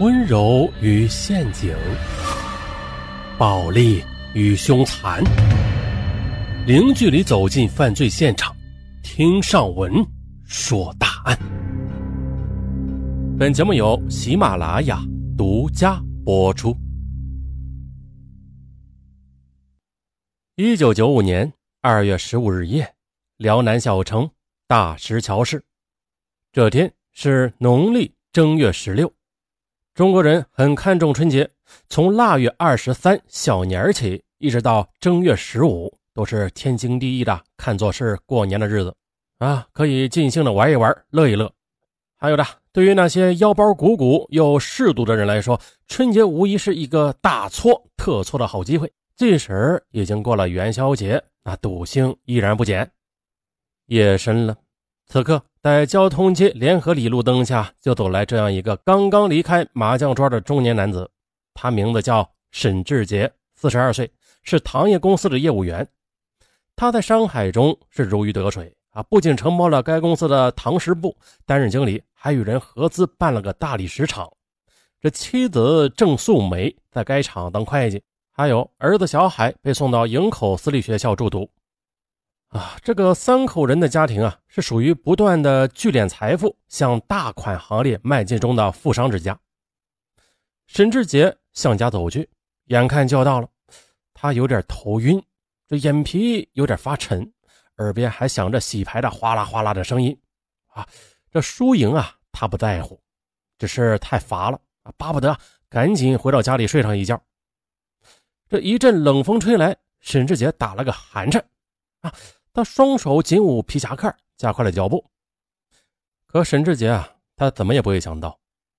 温柔与陷阱，暴力与凶残，零距离走进犯罪现场，听上文说大案。本节目由喜马拉雅独家播出。一九九五年二月十五日夜，辽南小城大石桥市，这天是农历正月十六。中国人很看重春节，从腊月二十三小年起，一直到正月十五，都是天经地义的，看作是过年的日子啊，可以尽兴的玩一玩，乐一乐。还有的，对于那些腰包鼓鼓又嗜赌的人来说，春节无疑是一个大错特错的好机会。即使已经过了元宵节，那赌性依然不减。夜深了。此刻，在交通街联合里路灯下，就走来这样一个刚刚离开麻将桌的中年男子。他名字叫沈志杰，四十二岁，是糖业公司的业务员。他在商海中是如鱼得水啊，不仅承包了该公司的糖食部，担任经理，还与人合资办了个大理石厂。这妻子郑素梅在该厂当会计，还有儿子小海被送到营口私立学校就读。啊，这个三口人的家庭啊，是属于不断的聚敛财富、向大款行列迈进中的富商之家。沈志杰向家走去，眼看就要到了，他有点头晕，这眼皮有点发沉，耳边还响着洗牌的哗啦哗啦的声音。啊，这输赢啊，他不在乎，只是太乏了啊，巴不得赶紧回到家里睡上一觉。这一阵冷风吹来，沈志杰打了个寒颤，啊。他双手紧捂皮夹克，加快了脚步。可沈志杰啊，他怎么也不会想到，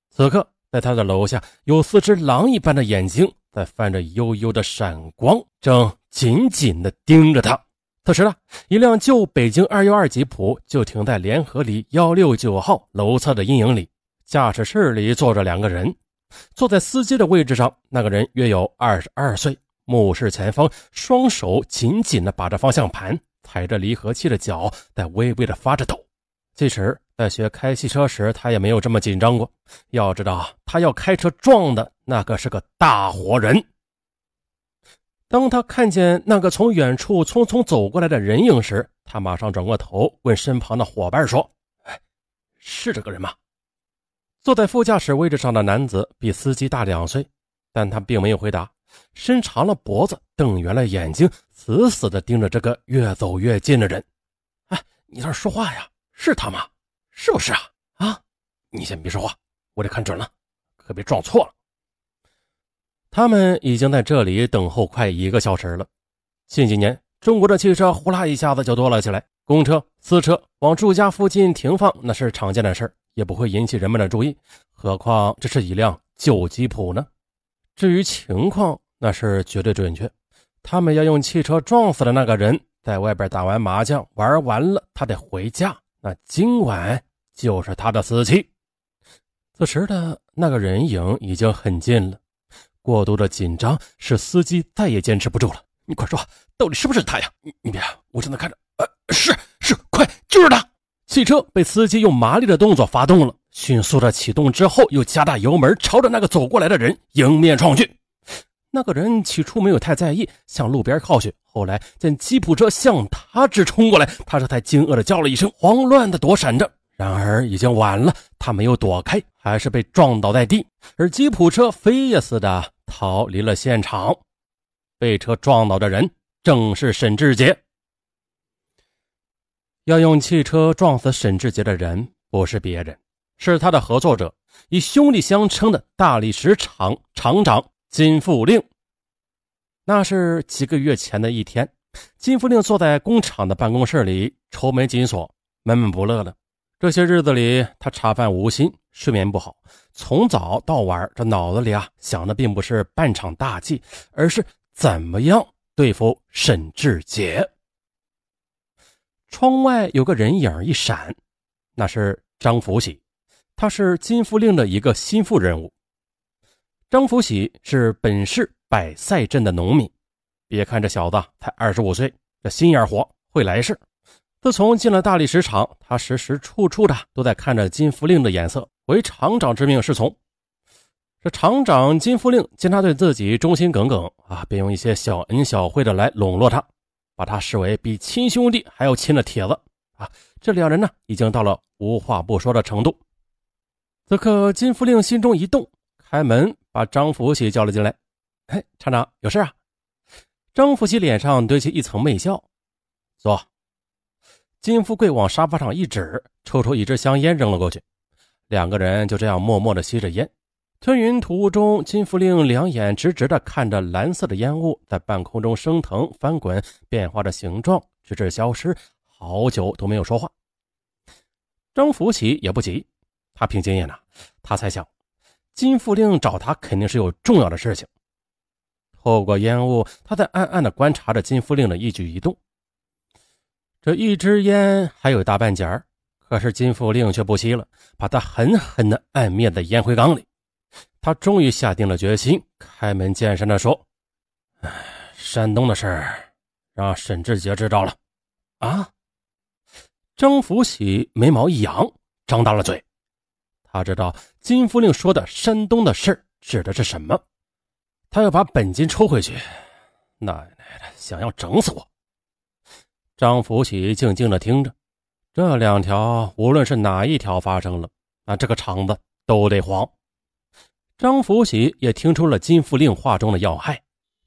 此刻在他的楼下有四只狼一般的眼睛在泛着幽幽的闪光，正紧紧地盯着他。此时呢，一辆旧北京二幺二吉普就停在联合里幺六九号楼侧的阴影里，驾驶室里坐着两个人。坐在司机的位置上，那个人约有二十二岁，目视前方，双手紧紧地把着方向盘。踩着离合器的脚在微微的发着抖，其实，在学开汽车时，他也没有这么紧张过。要知道，他要开车撞的那个是个大活人。当他看见那个从远处匆匆走过来的人影时，他马上转过头问身旁的伙伴说：“哎，是这个人吗？”坐在副驾驶位置上的男子比司机大两岁，但他并没有回答。伸长了脖子，瞪圆了眼睛，死死地盯着这个越走越近的人。哎，你在这说话呀？是他吗？是不是啊？啊，你先别说话，我得看准了，可别撞错了。他们已经在这里等候快一个小时了。近几年，中国的汽车呼啦一下子就多了起来，公车、私车往住家附近停放，那是常见的事也不会引起人们的注意。何况这是一辆旧吉普呢？至于情况，那是绝对准确。他们要用汽车撞死的那个人，在外边打完麻将玩完了，他得回家。那今晚就是他的死期。此时的那个人影已经很近了，过度的紧张使司机再也坚持不住了。你快说，到底是不是他呀？你你别，我正在看着。呃，是是，快，就是他。汽车被司机用麻利的动作发动了。迅速的启动之后，又加大油门，朝着那个走过来的人迎面撞去。那个人起初没有太在意，向路边靠去。后来见吉普车向他直冲过来，他这才惊愕的叫了一声，慌乱的躲闪着。然而已经晚了，他没有躲开，还是被撞倒在地。而吉普车飞也似的逃离了现场。被车撞倒的人正是沈志杰。要用汽车撞死沈志杰的人，不是别人。是他的合作者，以兄弟相称的大理石厂厂长金富令。那是几个月前的一天，金富令坐在工厂的办公室里，愁眉紧锁，闷闷不乐的。这些日子里，他茶饭无心，睡眠不好，从早到晚，这脑子里啊想的并不是办场大计，而是怎么样对付沈志杰。窗外有个人影一闪，那是张福喜。他是金福令的一个心腹人物。张福喜是本市百赛镇的农民。别看这小子才二十五岁，这心眼活，会来事。自从进了大理石厂，他时时处处的都在看着金福令的眼色，为厂长之命是从。这厂长金福令见他对自己忠心耿耿啊，便用一些小恩小惠的来笼络他，把他视为比亲兄弟还要亲的铁子啊。这两人呢，已经到了无话不说的程度。此刻，金福令心中一动，开门把张福喜叫了进来。嘿，厂长有事啊？张福喜脸上堆起一层媚笑，坐。金富贵往沙发上一指，抽出一支香烟扔了过去。两个人就这样默默地吸着烟。吞云吐雾中，金福令两眼直直地看着蓝色的烟雾在半空中升腾、翻滚、变化着形状，直至消失。好久都没有说话。张福喜也不急，他凭经验呢，他猜想金富令找他肯定是有重要的事情。透过烟雾，他在暗暗地观察着金富令的一举一动。这一支烟还有大半截儿，可是金富令却不吸了，把它狠狠地按灭在烟灰缸里。他终于下定了决心，开门见山地说：“山东的事儿，让沈志杰知道了。”啊！张福喜眉毛一扬，张大了嘴。他知道金福令说的山东的事指的是什么。他要把本金抽回去，奶奶的，想要整死我！张福喜静静的听着，这两条无论是哪一条发生了，那这个厂子都得黄。张福喜也听出了金福令话中的要害，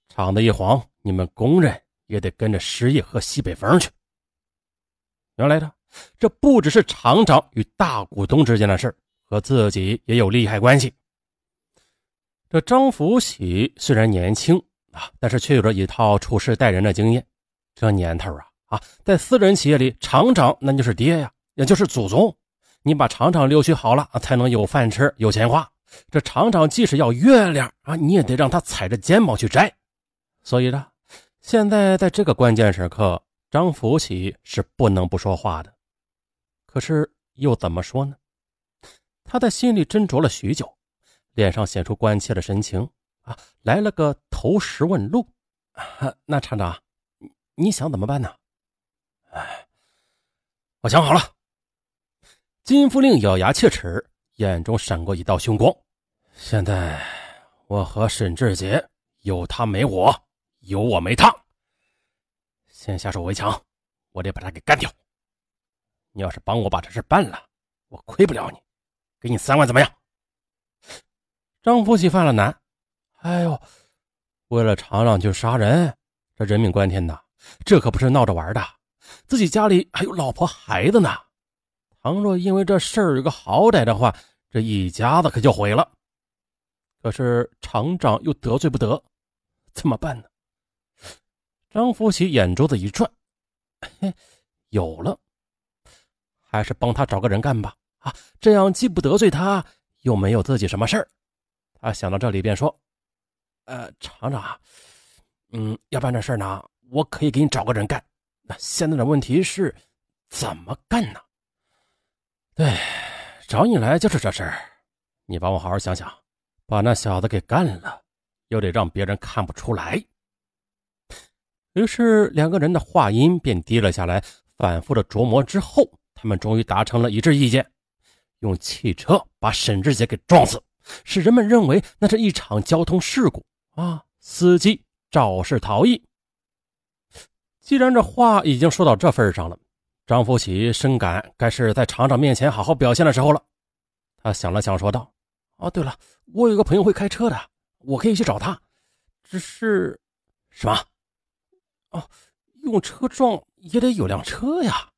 厂子一黄，你们工人也得跟着失业喝西北风去。原来的这不只是厂长与大股东之间的事和自己也有利害关系。这张福喜虽然年轻啊，但是却有着一套处事待人的经验。这年头啊啊，在私人企业里，厂长那就是爹呀，也就是祖宗。你把厂长留取好了，才能有饭吃，有钱花。这厂长即使要月亮啊，你也得让他踩着肩膀去摘。所以呢，现在在这个关键时刻，张福喜是不能不说话的。可是又怎么说呢？他在心里斟酌了许久，脸上显出关切的神情啊，来了个投石问路。那厂长，你想怎么办呢？哎，我想好了。金福令咬牙切齿。眼中闪过一道凶光。现在我和沈志杰有他没我，有我没他。先下手为强，我得把他给干掉。你要是帮我把这事办了，我亏不了你，给你三万怎么样？张福喜犯了难。哎呦，为了厂长就杀人，这人命关天呐！这可不是闹着玩的，自己家里还有老婆孩子呢。倘若因为这事儿有个好歹的话，这一家子可就毁了。可是厂长又得罪不得，怎么办呢？张福喜眼珠子一转，嘿，有了，还是帮他找个人干吧。啊，这样既不得罪他，又没有自己什么事儿。他想到这里，便说：“呃，厂长，嗯，要办这事儿呢，我可以给你找个人干。那现在的问题是，怎么干呢？”对，找你来就是这事儿。你帮我好好想想，把那小子给干了，又得让别人看不出来。于是两个人的话音便低了下来，反复的琢磨之后，他们终于达成了一致意见：用汽车把沈志杰给撞死，使人们认为那是一场交通事故啊！司机肇事逃逸。既然这话已经说到这份上了。张福喜深感该是在厂长面前好好表现的时候了。他想了想，说道：“哦，对了，我有个朋友会开车的，我可以去找他。只是，什么？哦，用车撞也得有辆车呀。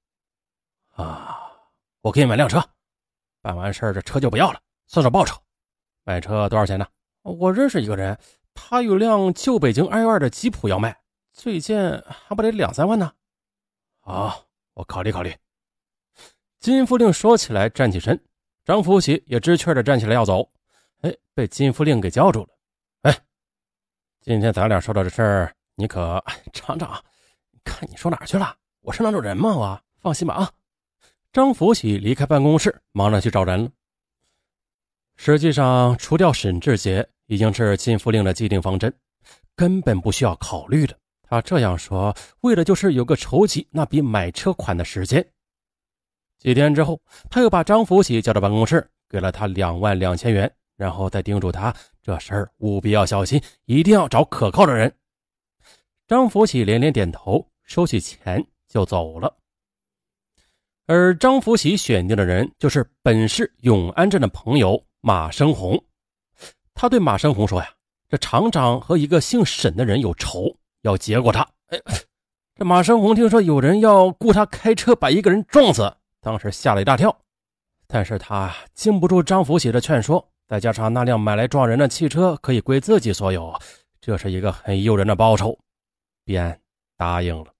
啊，我可以买辆车。办完事儿，这车就不要了，算算报酬。买车多少钱呢？我认识一个人，他有辆旧北京 i 二的吉普要卖，最贱还不得两三万呢。好。”我考虑考虑。金福令说起来，站起身，张福喜也知趣的站起来要走，哎，被金福令给叫住了。哎，今天咱俩说到这事儿，你可厂长，看你说哪去了？我是那种人吗？我放心吧啊。张福喜离开办公室，忙着去找人了。实际上，除掉沈志杰已经是金福令的既定方针，根本不需要考虑的。他这样说，为的就是有个筹集那笔买车款的时间。几天之后，他又把张福喜叫到办公室，给了他两万两千元，然后再叮嘱他这事儿务必要小心，一定要找可靠的人。张福喜连连点头，收起钱就走了。而张福喜选定的人就是本市永安镇的朋友马生红。他对马生红说：“呀，这厂长和一个姓沈的人有仇，要结果他。”哎，这马生红听说有人要雇他开车把一个人撞死，当时吓了一大跳。但是他经不住张福喜的劝说。再加上那辆买来撞人的汽车可以归自己所有，这是一个很诱人的报酬，便答应了。